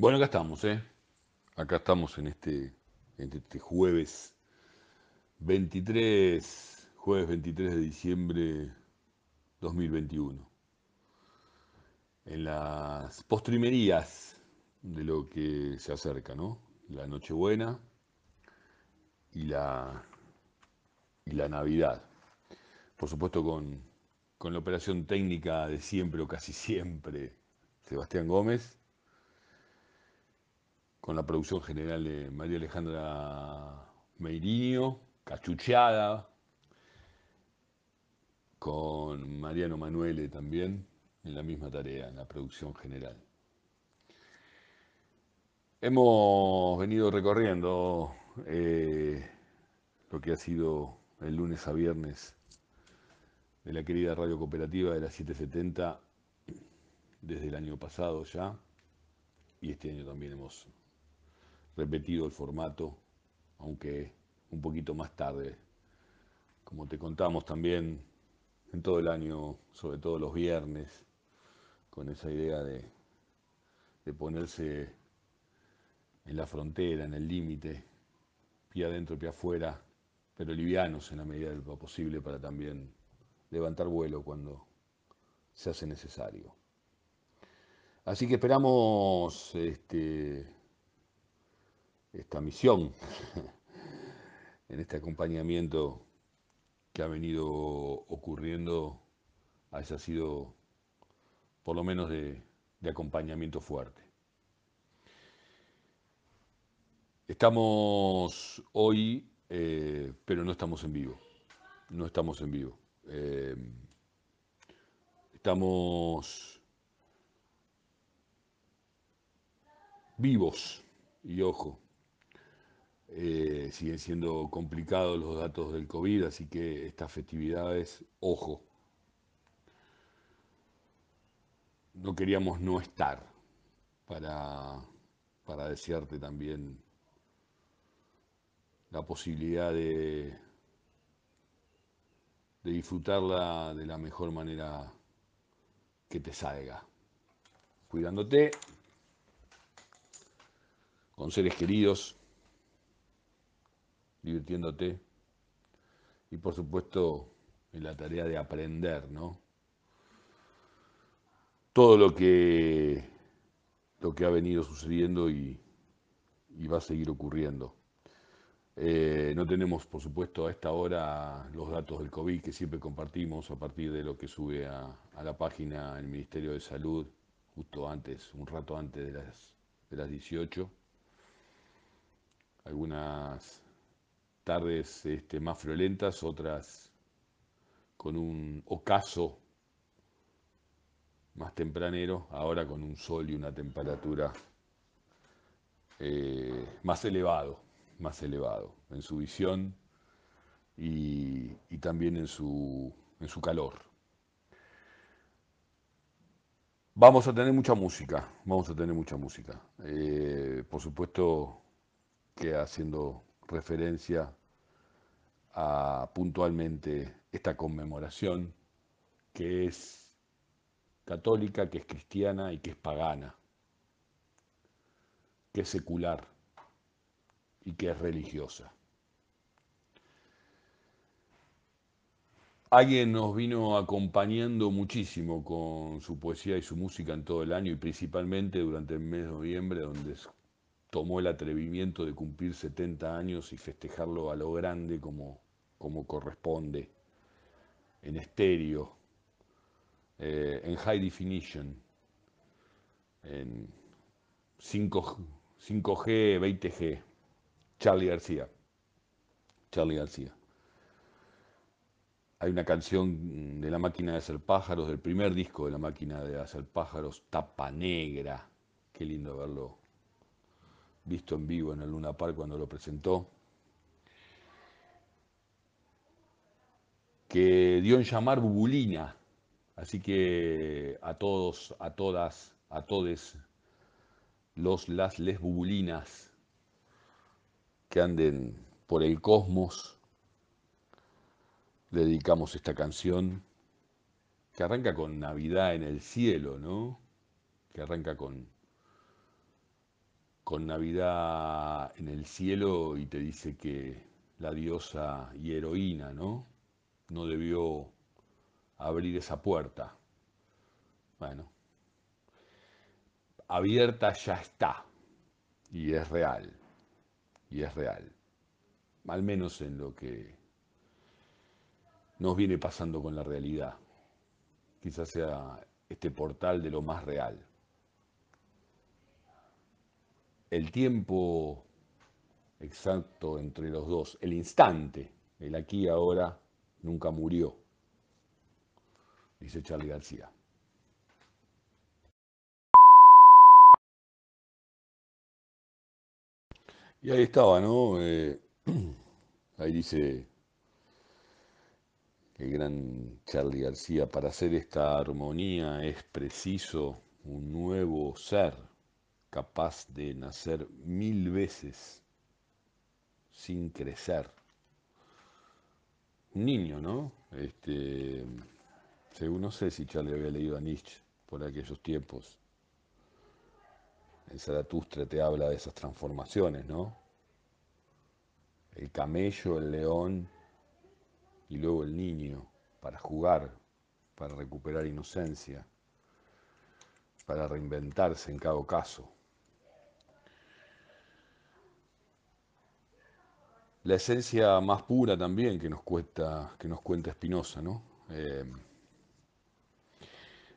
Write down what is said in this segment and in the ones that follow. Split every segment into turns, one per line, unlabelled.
Bueno, acá estamos, ¿eh? Acá estamos en este, en este jueves 23, jueves 23 de diciembre 2021. En las postrimerías de lo que se acerca, ¿no? La Nochebuena y la, y la Navidad. Por supuesto con, con la operación técnica de siempre o casi siempre, Sebastián Gómez con la producción general de María Alejandra Meirinho, cachucheada, con Mariano Manuele también, en la misma tarea, en la producción general. Hemos venido recorriendo eh, lo que ha sido el lunes a viernes de la querida radio cooperativa de la 770 desde el año pasado ya, y este año también hemos repetido el formato, aunque un poquito más tarde. Como te contamos también en todo el año, sobre todo los viernes, con esa idea de, ponerse en la frontera, en el límite, pie adentro, pie afuera, pero livianos en la medida de lo posible para también levantar vuelo cuando se hace necesario. Así que esperamos este, esta misión, en este acompañamiento que ha venido ocurriendo, haya sido por lo menos de, acompañamiento fuerte. Estamos hoy, eh, pero no estamos en vivo. No estamos en vivo. Eh, estamos vivos y ojo, eh, siguen siendo complicados los datos del COVID, así que estas festividades, ojo, no queríamos no estar para, para desearte también la posibilidad de, de disfrutarla de la mejor manera que te salga, cuidándote, con seres queridos, divirtiéndote y por supuesto en la tarea de aprender, ¿no? Todo lo que, lo que ha venido sucediendo y, va a seguir ocurriendo. Eh, no tenemos, por supuesto, a esta hora los datos del COVID que siempre compartimos a partir de lo que sube a, la página del Ministerio de Salud justo antes, un rato antes de las, de las 18. Algunas tardes este, más friolentas, otras con un ocaso más tempranero, ahora con un sol y una temperatura eh, más elevado, más elevado en su visión y, también en su, en su calor. Vamos a tener mucha música, vamos a tener mucha música. Eh, por supuesto que haciendo referencia a puntualmente esta conmemoración que es católica, que es cristiana y que es pagana, que es secular y que es religiosa. Alguien nos vino acompañando muchísimo con su poesía y su música en todo el año y principalmente durante el mes de noviembre, donde tomó el atrevimiento de cumplir 70 años y festejarlo a lo grande como, como corresponde, en estéreo, eh, en high definition, en 5, 5G, 20G. Charlie García. Charlie García. Hay una canción de La máquina de hacer pájaros, del primer disco de La máquina de hacer pájaros, tapa negra. Qué lindo verlo visto en vivo en el Luna Park cuando lo presentó, que dio en llamar Bubulina. Así que a todos, a todas, a todes, los, las, les bubulinas que anden por el cosmos, dedicamos esta canción que arranca con Navidad en el cielo, ¿no? Que arranca con con Navidad en el cielo y te dice que la diosa y heroína, ¿no? No debió abrir esa puerta. Bueno, abierta ya está y es real, y es real, al menos en lo que nos viene pasando con la realidad. Quizás sea este portal de lo más real. El tiempo exacto entre los dos, el instante, el aquí y ahora, nunca murió, dice Charlie García. Y ahí estaba, ¿no? Eh, ahí dice el gran Charlie García, para hacer esta armonía es preciso un nuevo ser capaz de nacer mil veces sin crecer. Un niño, ¿no? Este, según no sé si Charlie había leído a Nietzsche por aquellos tiempos. En Zaratustra te habla de esas transformaciones, ¿no? El camello, el león y luego el niño para jugar, para recuperar inocencia, para reinventarse en cada caso. La esencia más pura también que nos, cuesta, que nos cuenta Spinoza, ¿no? Eh,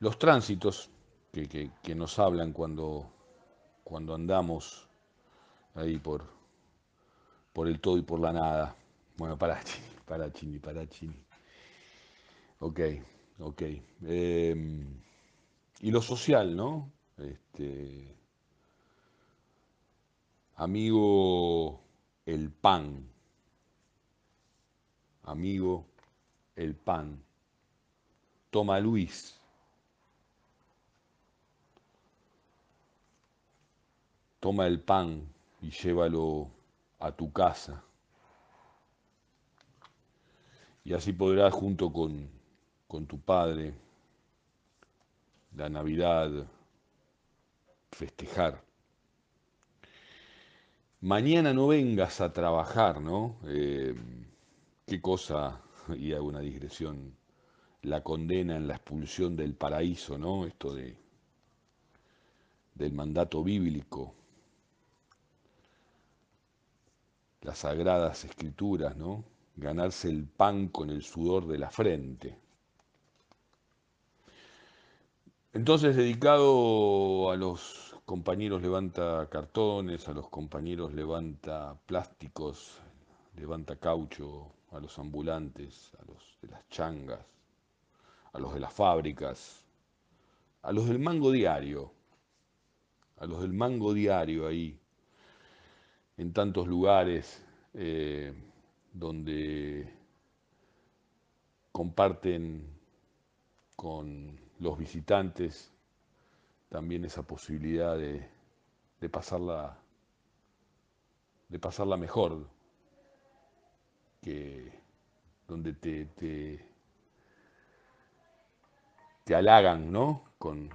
los tránsitos que, que nos hablan cuando cuando andamos ahí por, por el todo y por la nada. Bueno, para Chini, para Chini, para Chini. Ok, ok. Em, y lo social, ¿no? Este, amigo, el pan. Amigo, el pan. Toma Luis. toma el pan y llévalo a tu casa. Y así podrás junto con, con tu padre la Navidad festejar. Mañana no vengas a trabajar, ¿no? Eh, qué cosa, y hago una digresión, la condena en la expulsión del paraíso, ¿no? Esto de, del mandato bíblico las sagradas escrituras, ¿no? Ganarse el pan con el sudor de la frente. Entonces, dedicado a los compañeros levanta cartones, a los compañeros levanta plásticos, levanta caucho, a los ambulantes, a los de las changas, a los de las fábricas, a los del mango diario, a los del mango diario ahí, en tantos lugares eh, donde comparten con los visitantes también esa posibilidad de, pasarla de pasarla mejor que donde te, te, te halagan ¿no? con,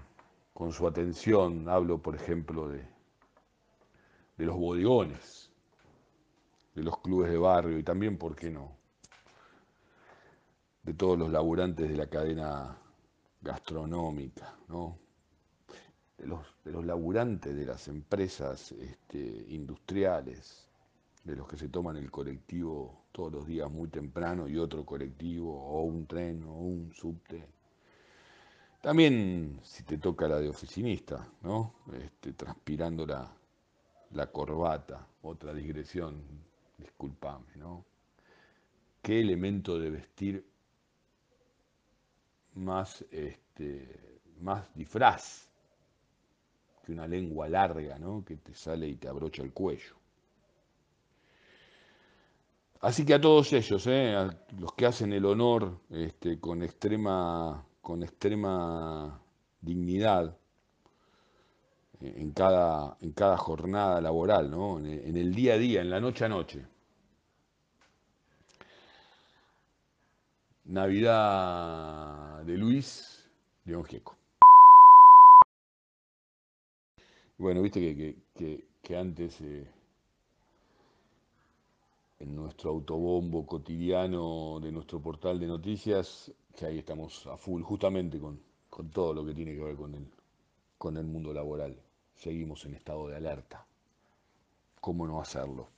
con su atención hablo por ejemplo de de los bodegones, de los clubes de barrio y también, ¿por qué no?, de todos los laburantes de la cadena gastronómica, ¿no? de, los, de los laburantes de las empresas este, industriales, de los que se toman el colectivo todos los días muy temprano y otro colectivo o un tren o un subte. También si te toca la de oficinista, ¿no? Este, transpirando la, corbata, otra digresión, discúlpame, ¿no? ¿Qué elemento de vestir más, este, más disfraz que una lengua larga, ¿no? Que te sale y te abrocha el cuello. Así que a todos ellos, ¿eh? los que hacen el honor este, con, extrema, con extrema dignidad, en cada, en cada jornada laboral, ¿no? en, el, día a día, en la noche a noche. Navidad de Luis León Gieco. Bueno, viste que, que antes eh, en nuestro autobombo cotidiano de nuestro portal de noticias, que ahí estamos a full, justamente con, con todo lo que tiene que ver con el, con el mundo laboral. Seguimos en estado de alerta. ¿Cómo no hacerlo?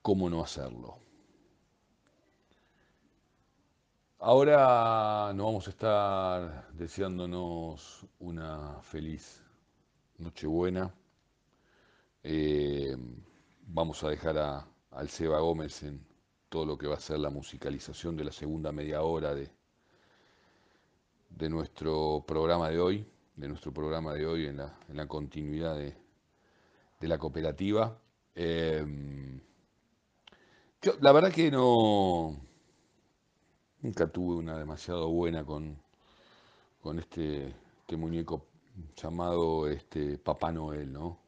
¿Cómo no hacerlo? Ahora nos vamos a estar deseándonos una feliz Nochebuena. Eh, vamos a dejar a, al Seba Gómez en todo lo que va a ser la musicalización de la segunda media hora de, de nuestro programa de hoy, de nuestro programa de hoy en la, continuidad de, de, la cooperativa. Eh, yo, la verdad que no, Nunca tuve una demasiado buena con, con este, este muñeco llamado este, Papá Noel, ¿no?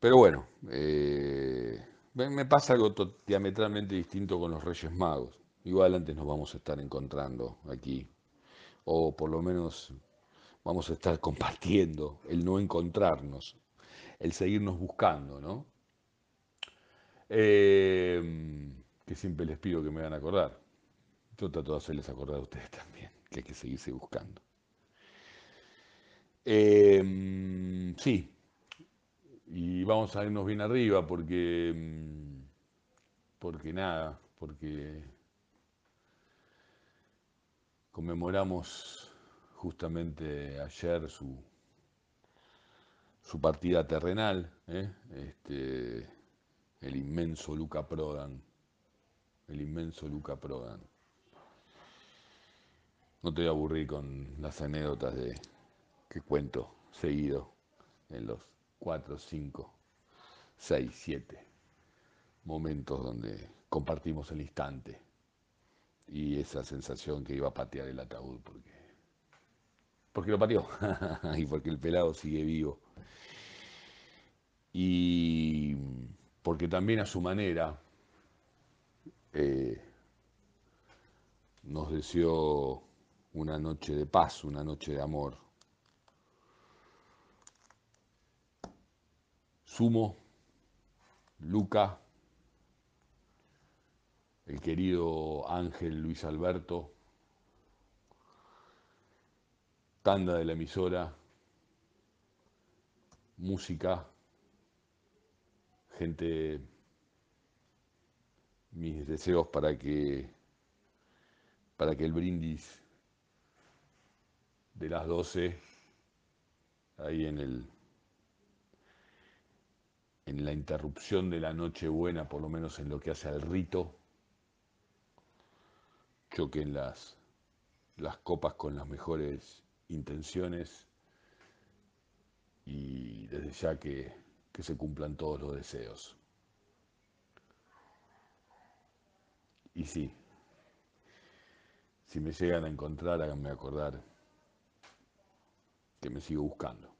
Pero bueno, eh, me pasa algo diametralmente distinto con los Reyes Magos. Igual antes nos vamos a estar encontrando aquí, o por lo menos vamos a estar compartiendo el no encontrarnos, el seguirnos buscando, ¿no? Eh, que siempre les pido que me hagan acordar. Yo trato de hacerles acordar a ustedes también, que hay que seguirse buscando. Eh, sí, y vamos a irnos bien arriba porque, mm, porque nada, porque conmemoramos justamente ayer su, su partida terrenal, ¿eh? este, el inmenso Luca Prodan, el inmenso Luca Prodan. No te voy a aburrir con las anécdotas de que cuento seguido en los 4, 5, 6, 7 momentos donde compartimos el instante y esa sensación que iba a patear el ataúd porque, porque lo pateó y porque el pelado sigue vivo y porque también a su manera eh, nos deseó una noche de paz, una noche de amor. Sumo, Luca, el querido Ángel Luis Alberto, tanda de la emisora, música, gente, mis deseos para que, para que el brindis de las 12, ahí en el en la interrupción de la Nochebuena, por lo menos en lo que hace al rito, choquen las, las copas con las mejores intenciones y desde ya que, que se cumplan todos los deseos. Y sí, si me llegan a encontrar, háganme acordar que me sigo buscando.